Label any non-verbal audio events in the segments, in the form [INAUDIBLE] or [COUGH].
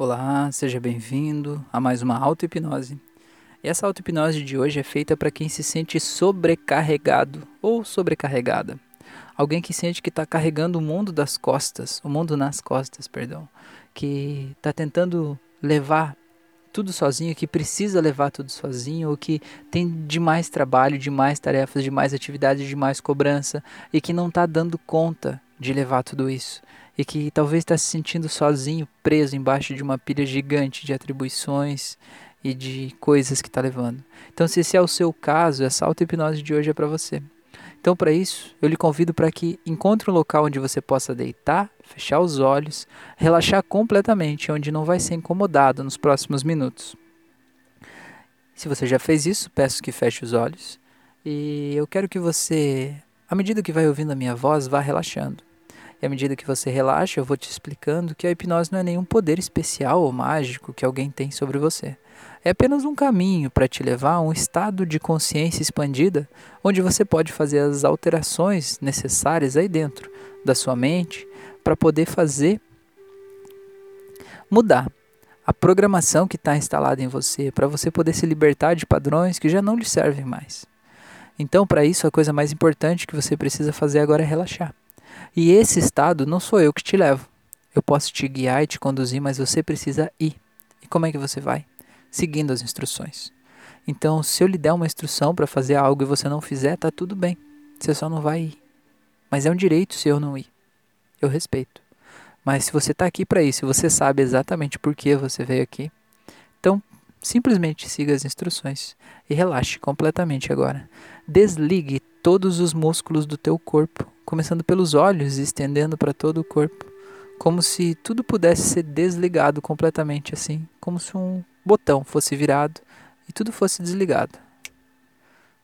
Olá, seja bem-vindo a mais uma auto-hipnose. Essa auto-hipnose de hoje é feita para quem se sente sobrecarregado ou sobrecarregada. Alguém que sente que está carregando o mundo das costas, o mundo nas costas, perdão. Que está tentando levar tudo sozinho, que precisa levar tudo sozinho, ou que tem demais trabalho, demais tarefas, demais atividades, demais cobrança, e que não está dando conta de levar tudo isso e que talvez está se sentindo sozinho, preso embaixo de uma pilha gigante de atribuições e de coisas que está levando. Então, se esse é o seu caso, essa auto-hipnose de hoje é para você. Então, para isso, eu lhe convido para que encontre um local onde você possa deitar, fechar os olhos, relaxar completamente, onde não vai ser incomodado nos próximos minutos. Se você já fez isso, peço que feche os olhos. E eu quero que você, à medida que vai ouvindo a minha voz, vá relaxando. E à medida que você relaxa, eu vou te explicando que a hipnose não é nenhum poder especial ou mágico que alguém tem sobre você. É apenas um caminho para te levar a um estado de consciência expandida, onde você pode fazer as alterações necessárias aí dentro da sua mente para poder fazer mudar a programação que está instalada em você, para você poder se libertar de padrões que já não lhe servem mais. Então, para isso, a coisa mais importante que você precisa fazer agora é relaxar. E esse estado não sou eu que te levo. Eu posso te guiar e te conduzir, mas você precisa ir. E como é que você vai? Seguindo as instruções. Então, se eu lhe der uma instrução para fazer algo e você não fizer, tá tudo bem. Você só não vai ir. Mas é um direito se eu não ir. Eu respeito. Mas se você está aqui para isso, você sabe exatamente por que você veio aqui, então simplesmente siga as instruções e relaxe completamente agora. Desligue todos os músculos do teu corpo começando pelos olhos e estendendo para todo o corpo, como se tudo pudesse ser desligado completamente assim, como se um botão fosse virado e tudo fosse desligado.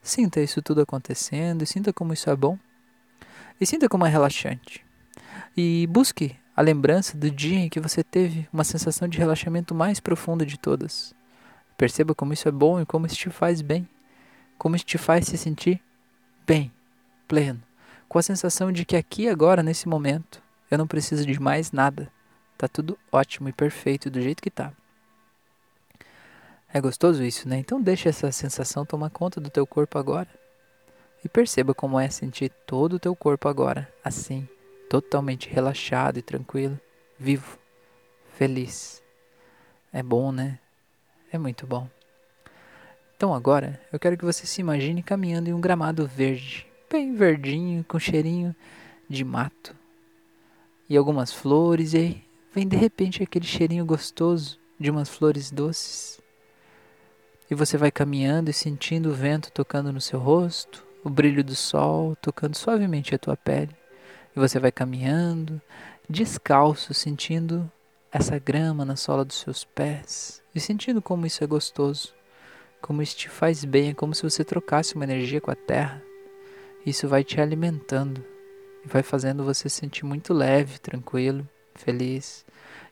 Sinta isso tudo acontecendo e sinta como isso é bom. E sinta como é relaxante. E busque a lembrança do dia em que você teve uma sensação de relaxamento mais profunda de todas. Perceba como isso é bom e como isso te faz bem. Como isso te faz se sentir bem, pleno com a sensação de que aqui agora, nesse momento, eu não preciso de mais nada. Tá tudo ótimo e perfeito do jeito que tá. É gostoso isso, né? Então deixa essa sensação tomar conta do teu corpo agora. E perceba como é sentir todo o teu corpo agora, assim, totalmente relaxado e tranquilo, vivo, feliz. É bom, né? É muito bom. Então agora, eu quero que você se imagine caminhando em um gramado verde, bem verdinho, com cheirinho de mato. E algumas flores, e aí vem de repente aquele cheirinho gostoso de umas flores doces. E você vai caminhando e sentindo o vento tocando no seu rosto, o brilho do sol tocando suavemente a tua pele. E você vai caminhando, descalço, sentindo essa grama na sola dos seus pés e sentindo como isso é gostoso, como isso te faz bem, é como se você trocasse uma energia com a terra. Isso vai te alimentando e vai fazendo você se sentir muito leve, tranquilo, feliz.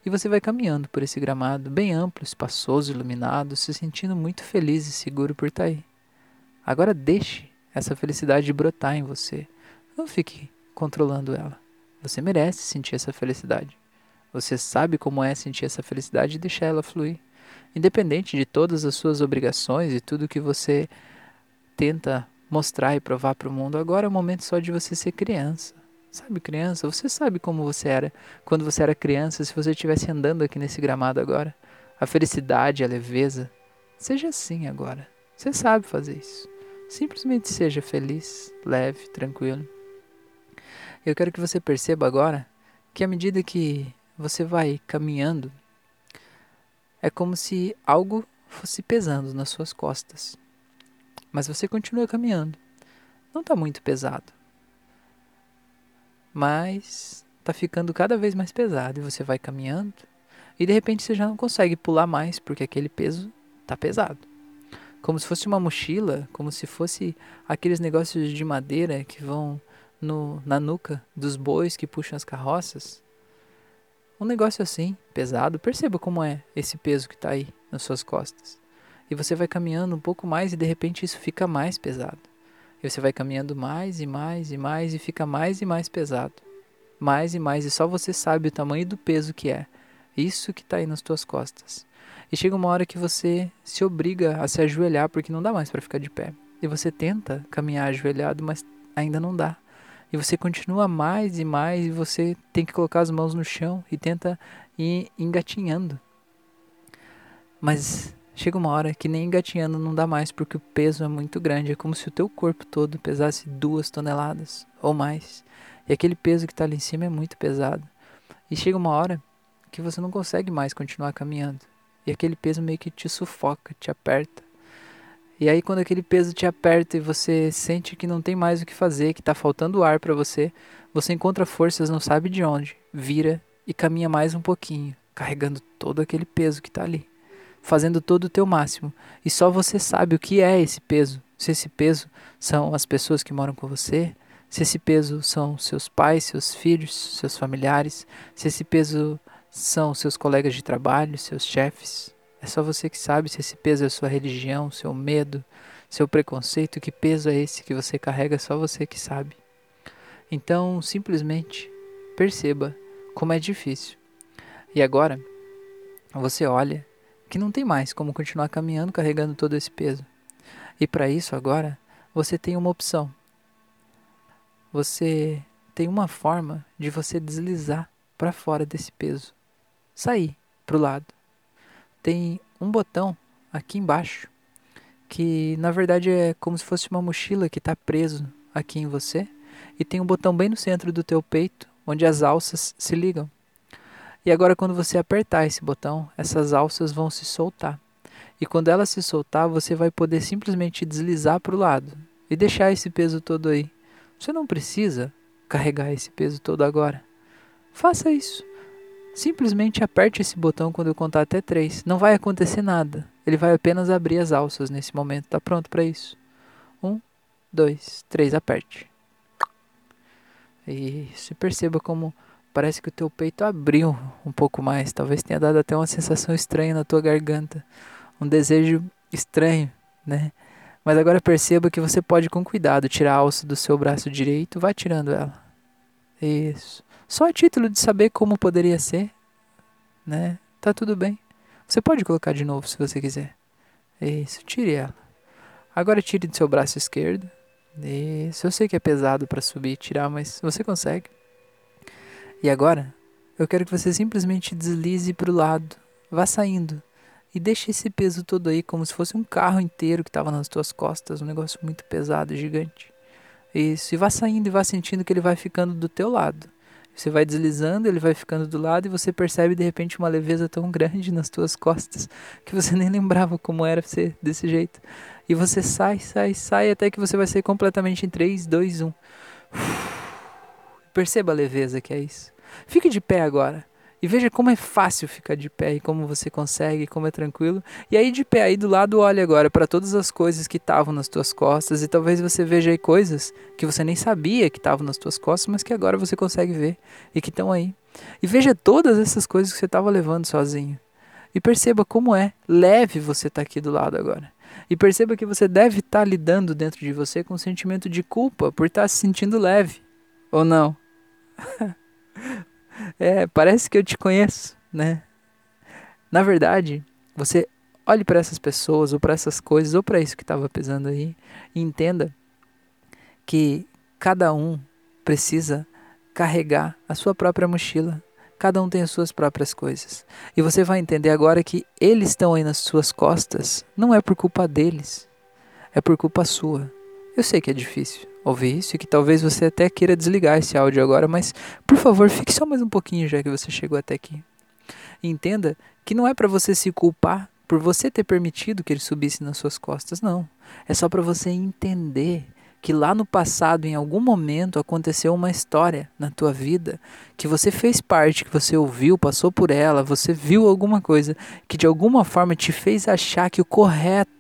E você vai caminhando por esse gramado bem amplo, espaçoso, iluminado, se sentindo muito feliz e seguro por estar aí. Agora deixe essa felicidade brotar em você. Não fique controlando ela. Você merece sentir essa felicidade. Você sabe como é sentir essa felicidade e deixar ela fluir. Independente de todas as suas obrigações e tudo que você tenta mostrar e provar para o mundo. Agora é o momento só de você ser criança. Sabe, criança? Você sabe como você era quando você era criança, se você estivesse andando aqui nesse gramado agora. A felicidade, a leveza. Seja assim agora. Você sabe fazer isso. Simplesmente seja feliz, leve, tranquilo. Eu quero que você perceba agora que à medida que você vai caminhando, é como se algo fosse pesando nas suas costas. Mas você continua caminhando. Não está muito pesado. Mas está ficando cada vez mais pesado e você vai caminhando e de repente você já não consegue pular mais porque aquele peso está pesado. Como se fosse uma mochila, como se fosse aqueles negócios de madeira que vão no, na nuca dos bois que puxam as carroças. Um negócio assim, pesado. Perceba como é esse peso que está aí nas suas costas. E você vai caminhando um pouco mais e de repente isso fica mais pesado. E você vai caminhando mais e mais e mais e fica mais e mais pesado. Mais e mais, e só você sabe o tamanho do peso que é. Isso que está aí nas tuas costas. E chega uma hora que você se obriga a se ajoelhar porque não dá mais para ficar de pé. E você tenta caminhar ajoelhado, mas ainda não dá. E você continua mais e mais e você tem que colocar as mãos no chão e tenta ir engatinhando. Mas chega uma hora que nem engatinhando não dá mais porque o peso é muito grande. É como se o teu corpo todo pesasse duas toneladas ou mais. E aquele peso que está ali em cima é muito pesado. E chega uma hora que você não consegue mais continuar caminhando. E aquele peso meio que te sufoca, te aperta. E aí quando aquele peso te aperta e você sente que não tem mais o que fazer, que está faltando ar para você, você encontra forças não sabe de onde, vira e caminha mais um pouquinho, carregando todo aquele peso que está ali, fazendo todo o teu máximo. E só você sabe o que é esse peso. Se esse peso são as pessoas que moram com você, se esse peso são seus pais, seus filhos, seus familiares, se esse peso são seus colegas de trabalho, seus chefes. É só você que sabe se esse peso é sua religião, seu medo, seu preconceito, que peso é esse que você carrega, só você que sabe. Então, simplesmente perceba como é difícil. E agora, você olha que não tem mais como continuar caminhando carregando todo esse peso. E para isso, agora, você tem uma opção você tem uma forma de você deslizar para fora desse peso, sair para o lado. Tem um botão aqui embaixo que na verdade é como se fosse uma mochila que está preso aqui em você e tem um botão bem no centro do teu peito onde as alças se ligam. E agora quando você apertar esse botão, essas alças vão se soltar. E quando elas se soltar, você vai poder simplesmente deslizar para o lado e deixar esse peso todo aí. Você não precisa carregar esse peso todo agora. Faça isso. Simplesmente aperte esse botão quando eu contar até três. Não vai acontecer nada. Ele vai apenas abrir as alças nesse momento. Está pronto para isso? Um, dois, três. Aperte. Isso. E perceba como parece que o teu peito abriu um pouco mais. Talvez tenha dado até uma sensação estranha na tua garganta. Um desejo estranho, né? Mas agora perceba que você pode com cuidado tirar a alça do seu braço direito, vai tirando ela. Isso. Só a título de saber como poderia ser, né? Tá tudo bem. Você pode colocar de novo se você quiser. Isso, tire ela. Agora tire do seu braço esquerdo. Isso, eu sei que é pesado para subir e tirar, mas você consegue. E agora, eu quero que você simplesmente deslize para o lado, vá saindo e deixa esse peso todo aí como se fosse um carro inteiro que estava nas tuas costas, um negócio muito pesado, gigante. Isso, e vá saindo e vá sentindo que ele vai ficando do teu lado. Você vai deslizando, ele vai ficando do lado e você percebe de repente uma leveza tão grande nas tuas costas que você [LAUGHS] nem lembrava como era ser desse jeito. E você sai, sai, sai até que você vai ser completamente em 3, 2, 1. Perceba a leveza que é isso. Fique de pé agora. E veja como é fácil ficar de pé e como você consegue, como é tranquilo. E aí de pé aí do lado, olha agora para todas as coisas que estavam nas tuas costas e talvez você veja aí coisas que você nem sabia que estavam nas tuas costas, mas que agora você consegue ver e que estão aí. E veja todas essas coisas que você estava levando sozinho. E perceba como é leve você estar tá aqui do lado agora. E perceba que você deve estar tá lidando dentro de você com um sentimento de culpa por estar tá se sentindo leve. Ou não? [LAUGHS] é, parece que eu te conheço, né? Na verdade, você olhe para essas pessoas, ou para essas coisas, ou para isso que estava pesando aí, e entenda que cada um precisa carregar a sua própria mochila. Cada um tem as suas próprias coisas. E você vai entender agora que eles estão aí nas suas costas, não é por culpa deles, é por culpa sua. Eu sei que é difícil ouvir isso e que talvez você até queira desligar esse áudio agora, mas por favor, fique só mais um pouquinho já que você chegou até aqui. Entenda que não é para você se culpar por você ter permitido que ele subisse nas suas costas, não. É só para você entender que lá no passado, em algum momento, aconteceu uma história na tua vida que você fez parte, que você ouviu, passou por ela, você viu alguma coisa que de alguma forma te fez achar que o correto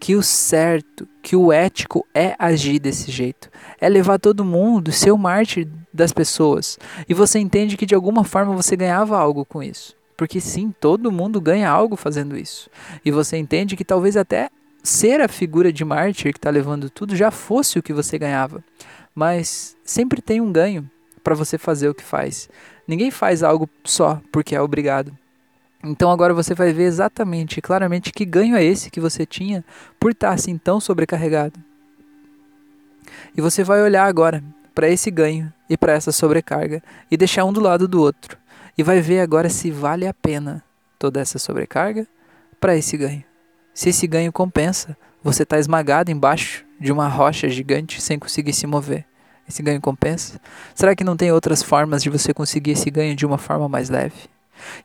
que o certo, que o ético é agir desse jeito, é levar todo mundo, ser o mártir das pessoas. E você entende que de alguma forma você ganhava algo com isso. Porque sim, todo mundo ganha algo fazendo isso. E você entende que talvez até ser a figura de mártir que está levando tudo já fosse o que você ganhava. Mas sempre tem um ganho para você fazer o que faz. Ninguém faz algo só porque é obrigado. Então agora você vai ver exatamente, claramente, que ganho é esse que você tinha por estar assim tão sobrecarregado. E você vai olhar agora para esse ganho e para essa sobrecarga e deixar um do lado do outro. E vai ver agora se vale a pena toda essa sobrecarga para esse ganho. Se esse ganho compensa, você está esmagado embaixo de uma rocha gigante sem conseguir se mover. Esse ganho compensa? Será que não tem outras formas de você conseguir esse ganho de uma forma mais leve?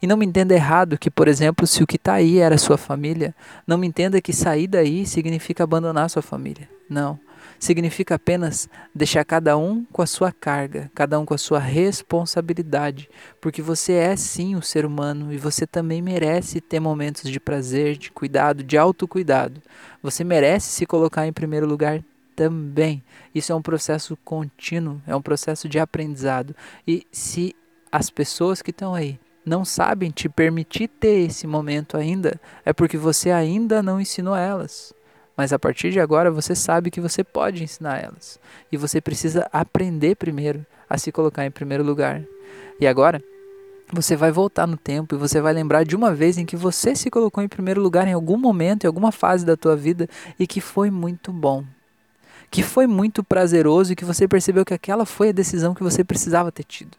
E não me entenda errado que, por exemplo, se o que está aí era sua família, não me entenda que sair daí significa abandonar sua família. Não. Significa apenas deixar cada um com a sua carga, cada um com a sua responsabilidade, porque você é sim um ser humano e você também merece ter momentos de prazer, de cuidado, de autocuidado. Você merece se colocar em primeiro lugar também. Isso é um processo contínuo, é um processo de aprendizado. E se as pessoas que estão aí não sabem te permitir ter esse momento ainda, é porque você ainda não ensinou elas. Mas a partir de agora você sabe que você pode ensinar elas. E você precisa aprender primeiro a se colocar em primeiro lugar. E agora, você vai voltar no tempo e você vai lembrar de uma vez em que você se colocou em primeiro lugar em algum momento, em alguma fase da tua vida e que foi muito bom que foi muito prazeroso e que você percebeu que aquela foi a decisão que você precisava ter tido.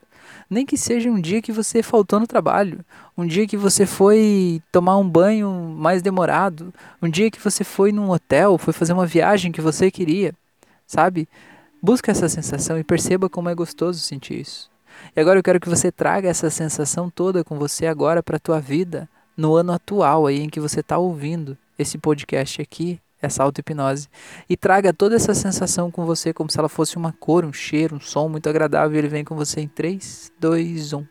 Nem que seja um dia que você faltou no trabalho, um dia que você foi tomar um banho mais demorado, um dia que você foi num hotel, foi fazer uma viagem que você queria, sabe? Busca essa sensação e perceba como é gostoso sentir isso. E agora eu quero que você traga essa sensação toda com você agora para a tua vida, no ano atual aí em que você está ouvindo esse podcast aqui, essa auto-hipnose, e traga toda essa sensação com você, como se ela fosse uma cor, um cheiro, um som muito agradável. Ele vem com você em 3, 2, 1.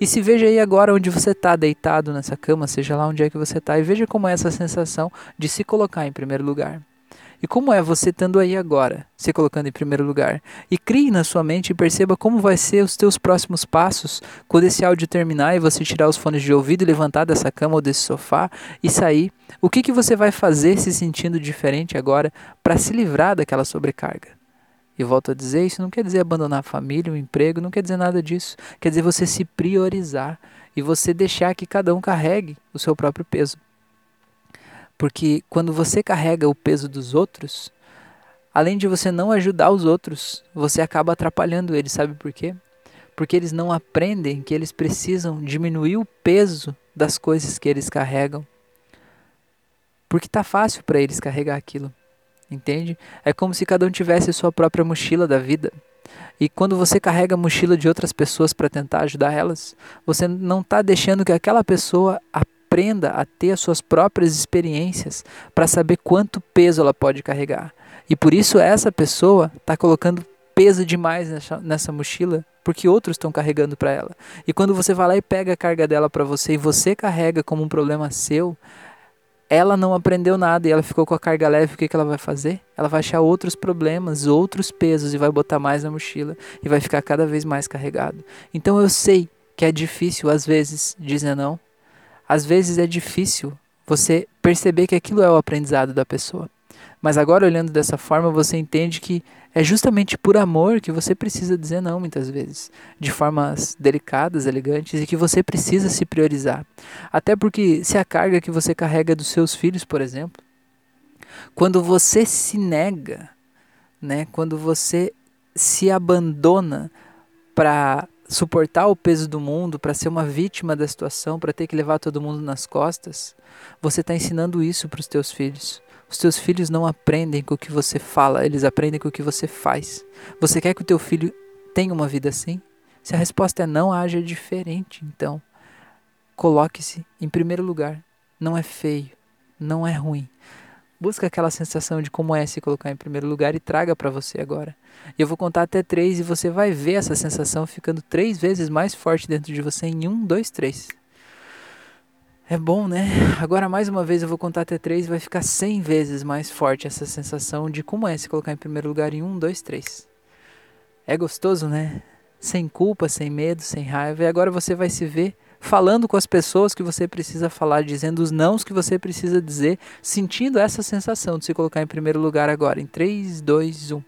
E se veja aí agora onde você está deitado nessa cama, seja lá onde é que você está, e veja como é essa sensação de se colocar em primeiro lugar. E como é você estando aí agora, se colocando em primeiro lugar? E crie na sua mente e perceba como vai ser os teus próximos passos quando esse áudio terminar e você tirar os fones de ouvido levantar dessa cama ou desse sofá e sair. O que, que você vai fazer se sentindo diferente agora para se livrar daquela sobrecarga? E volto a dizer, isso não quer dizer abandonar a família, o emprego, não quer dizer nada disso. Quer dizer você se priorizar e você deixar que cada um carregue o seu próprio peso. Porque quando você carrega o peso dos outros, além de você não ajudar os outros, você acaba atrapalhando eles, sabe por quê? Porque eles não aprendem que eles precisam diminuir o peso das coisas que eles carregam. Porque tá fácil para eles carregar aquilo. Entende? É como se cada um tivesse a sua própria mochila da vida. E quando você carrega a mochila de outras pessoas para tentar ajudar elas, você não está deixando que aquela pessoa aprenda a ter as suas próprias experiências para saber quanto peso ela pode carregar. E por isso essa pessoa está colocando peso demais nessa, nessa mochila porque outros estão carregando para ela. E quando você vai lá e pega a carga dela para você e você carrega como um problema seu, ela não aprendeu nada e ela ficou com a carga leve, o que, que ela vai fazer? Ela vai achar outros problemas, outros pesos e vai botar mais na mochila e vai ficar cada vez mais carregado. Então eu sei que é difícil às vezes dizer não, às vezes é difícil você perceber que aquilo é o aprendizado da pessoa. Mas agora, olhando dessa forma, você entende que é justamente por amor que você precisa dizer não muitas vezes, de formas delicadas, elegantes, e que você precisa se priorizar. Até porque, se a carga que você carrega dos seus filhos, por exemplo, quando você se nega, né, quando você se abandona para suportar o peso do mundo, para ser uma vítima da situação, para ter que levar todo mundo nas costas, você está ensinando isso para os teus filhos. Os teus filhos não aprendem com o que você fala, eles aprendem com o que você faz. Você quer que o teu filho tenha uma vida assim? Se a resposta é não, haja diferente. Então, coloque-se em primeiro lugar. Não é feio, não é ruim. Busca aquela sensação de como é se colocar em primeiro lugar e traga para você agora. Eu vou contar até três e você vai ver essa sensação ficando três vezes mais forte dentro de você em um, dois, três. É bom, né? Agora mais uma vez eu vou contar até três e vai ficar cem vezes mais forte essa sensação de como é se colocar em primeiro lugar em um, dois, três. É gostoso, né? Sem culpa, sem medo, sem raiva. E agora você vai se ver falando com as pessoas que você precisa falar, dizendo os nãos que você precisa dizer, sentindo essa sensação de se colocar em primeiro lugar agora. Em 3, 2, 1.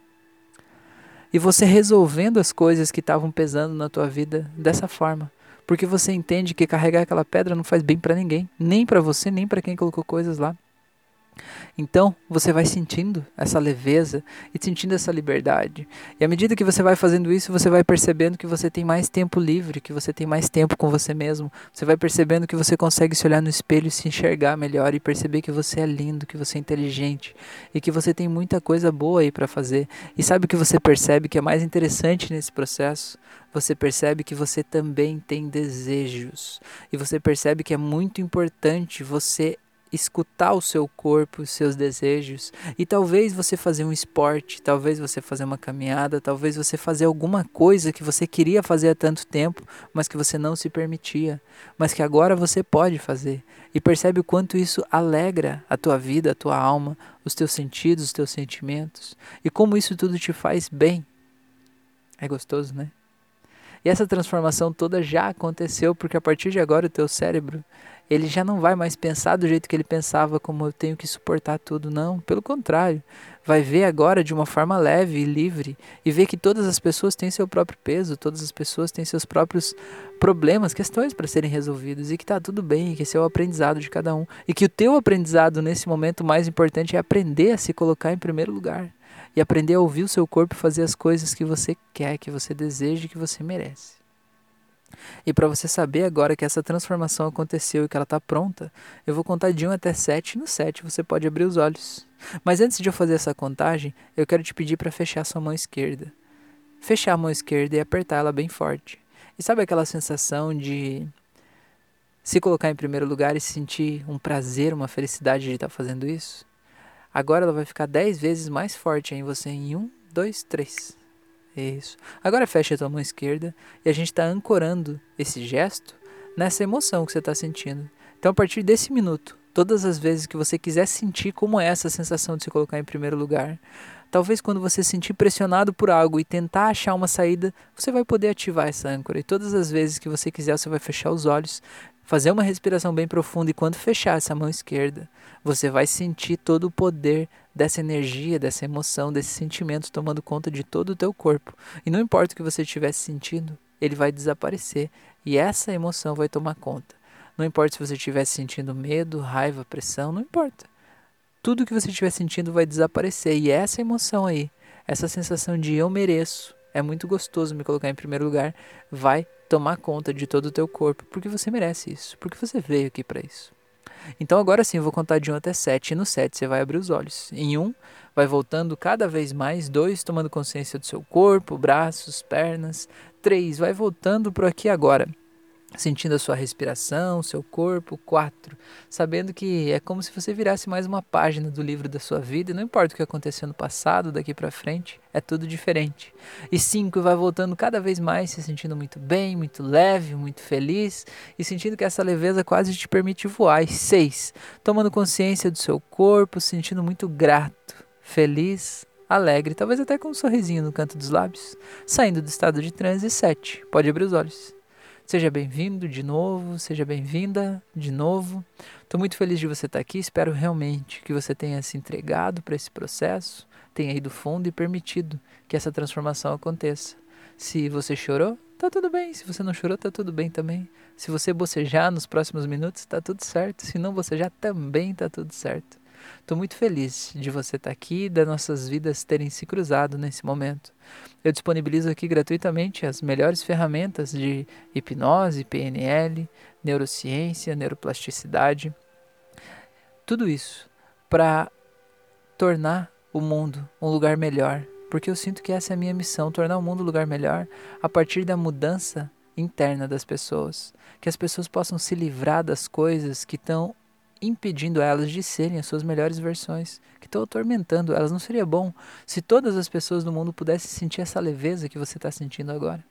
e você resolvendo as coisas que estavam pesando na tua vida dessa forma. Porque você entende que carregar aquela pedra não faz bem para ninguém, nem para você, nem para quem colocou coisas lá. Então, você vai sentindo essa leveza e sentindo essa liberdade. E à medida que você vai fazendo isso, você vai percebendo que você tem mais tempo livre, que você tem mais tempo com você mesmo. Você vai percebendo que você consegue se olhar no espelho e se enxergar melhor e perceber que você é lindo, que você é inteligente e que você tem muita coisa boa aí para fazer. E sabe o que você percebe que é mais interessante nesse processo? Você percebe que você também tem desejos. E você percebe que é muito importante você escutar o seu corpo, os seus desejos e talvez você fazer um esporte, talvez você fazer uma caminhada, talvez você fazer alguma coisa que você queria fazer há tanto tempo, mas que você não se permitia, mas que agora você pode fazer. E percebe o quanto isso alegra a tua vida, a tua alma, os teus sentidos, os teus sentimentos e como isso tudo te faz bem. É gostoso, né? E essa transformação toda já aconteceu porque a partir de agora o teu cérebro ele já não vai mais pensar do jeito que ele pensava, como eu tenho que suportar tudo, não. Pelo contrário, vai ver agora de uma forma leve e livre e ver que todas as pessoas têm seu próprio peso, todas as pessoas têm seus próprios problemas, questões para serem resolvidos e que está tudo bem, que esse é o aprendizado de cada um e que o teu aprendizado nesse momento mais importante é aprender a se colocar em primeiro lugar e aprender a ouvir o seu corpo fazer as coisas que você quer, que você deseja que você merece. E para você saber agora que essa transformação aconteceu e que ela está pronta, eu vou contar de 1 até 7. No 7 você pode abrir os olhos. Mas antes de eu fazer essa contagem, eu quero te pedir para fechar sua mão esquerda. Fechar a mão esquerda e apertar ela bem forte. E sabe aquela sensação de se colocar em primeiro lugar e sentir um prazer, uma felicidade de estar tá fazendo isso? Agora ela vai ficar 10 vezes mais forte em você em 1, 2, 3. Isso. Agora fecha a tua mão esquerda e a gente está ancorando esse gesto nessa emoção que você está sentindo. Então, a partir desse minuto, todas as vezes que você quiser sentir como é essa sensação de se colocar em primeiro lugar, talvez quando você se sentir pressionado por algo e tentar achar uma saída, você vai poder ativar essa âncora. E todas as vezes que você quiser, você vai fechar os olhos, fazer uma respiração bem profunda e quando fechar essa mão esquerda, você vai sentir todo o poder dessa energia, dessa emoção, desse sentimento tomando conta de todo o teu corpo. E não importa o que você estivesse sentindo, ele vai desaparecer e essa emoção vai tomar conta. Não importa se você estivesse sentindo medo, raiva, pressão, não importa. Tudo que você estiver sentindo vai desaparecer e essa emoção aí, essa sensação de eu mereço, é muito gostoso me colocar em primeiro lugar, vai tomar conta de todo o teu corpo, porque você merece isso, porque você veio aqui para isso. Então agora sim eu vou contar de 1 até 7. E no 7 você vai abrir os olhos. Em 1, vai voltando cada vez mais. 2, tomando consciência do seu corpo, braços, pernas. 3, vai voltando para aqui agora sentindo a sua respiração, seu corpo. Quatro, sabendo que é como se você virasse mais uma página do livro da sua vida, e não importa o que aconteceu no passado, daqui para frente, é tudo diferente. E cinco, vai voltando cada vez mais, se sentindo muito bem, muito leve, muito feliz, e sentindo que essa leveza quase te permite voar. E seis, tomando consciência do seu corpo, sentindo muito grato, feliz, alegre, talvez até com um sorrisinho no canto dos lábios, saindo do estado de transe. Sete, pode abrir os olhos. Seja bem-vindo de novo, seja bem-vinda de novo. Estou muito feliz de você estar aqui. Espero realmente que você tenha se entregado para esse processo, tenha ido fundo e permitido que essa transformação aconteça. Se você chorou, tá tudo bem. Se você não chorou, tá tudo bem também. Se você bocejar nos próximos minutos, tá tudo certo. Se não bocejar, também tá tudo certo. Estou muito feliz de você estar aqui e das nossas vidas terem se cruzado nesse momento. Eu disponibilizo aqui gratuitamente as melhores ferramentas de hipnose, PNL, neurociência, neuroplasticidade, tudo isso para tornar o mundo um lugar melhor, porque eu sinto que essa é a minha missão, tornar o mundo um lugar melhor a partir da mudança interna das pessoas, que as pessoas possam se livrar das coisas que estão impedindo elas de serem as suas melhores versões, que estão atormentando elas. Não seria bom se todas as pessoas do mundo pudessem sentir essa leveza que você está sentindo agora?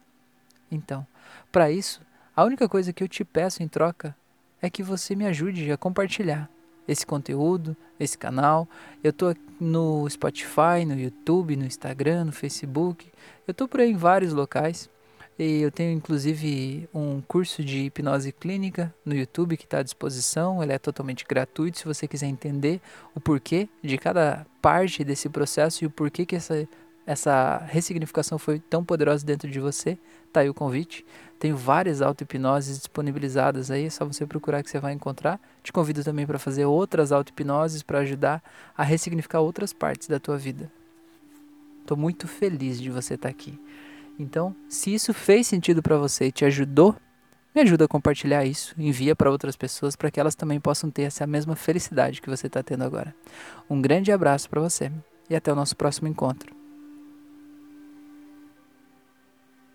Então, para isso, a única coisa que eu te peço em troca é que você me ajude a compartilhar esse conteúdo, esse canal. Eu estou no Spotify, no YouTube, no Instagram, no Facebook. Eu estou por aí em vários locais. E eu tenho inclusive um curso de hipnose clínica no YouTube que está à disposição. Ele é totalmente gratuito se você quiser entender o porquê de cada parte desse processo e o porquê que essa essa ressignificação foi tão poderosa dentro de você, tá aí o convite. Tenho várias auto-hipnoses disponibilizadas aí, é só você procurar que você vai encontrar. Te convido também para fazer outras auto-hipnoses para ajudar a ressignificar outras partes da tua vida. Estou muito feliz de você estar tá aqui. Então, se isso fez sentido para você e te ajudou, me ajuda a compartilhar isso, envia para outras pessoas para que elas também possam ter essa mesma felicidade que você está tendo agora. Um grande abraço para você e até o nosso próximo encontro.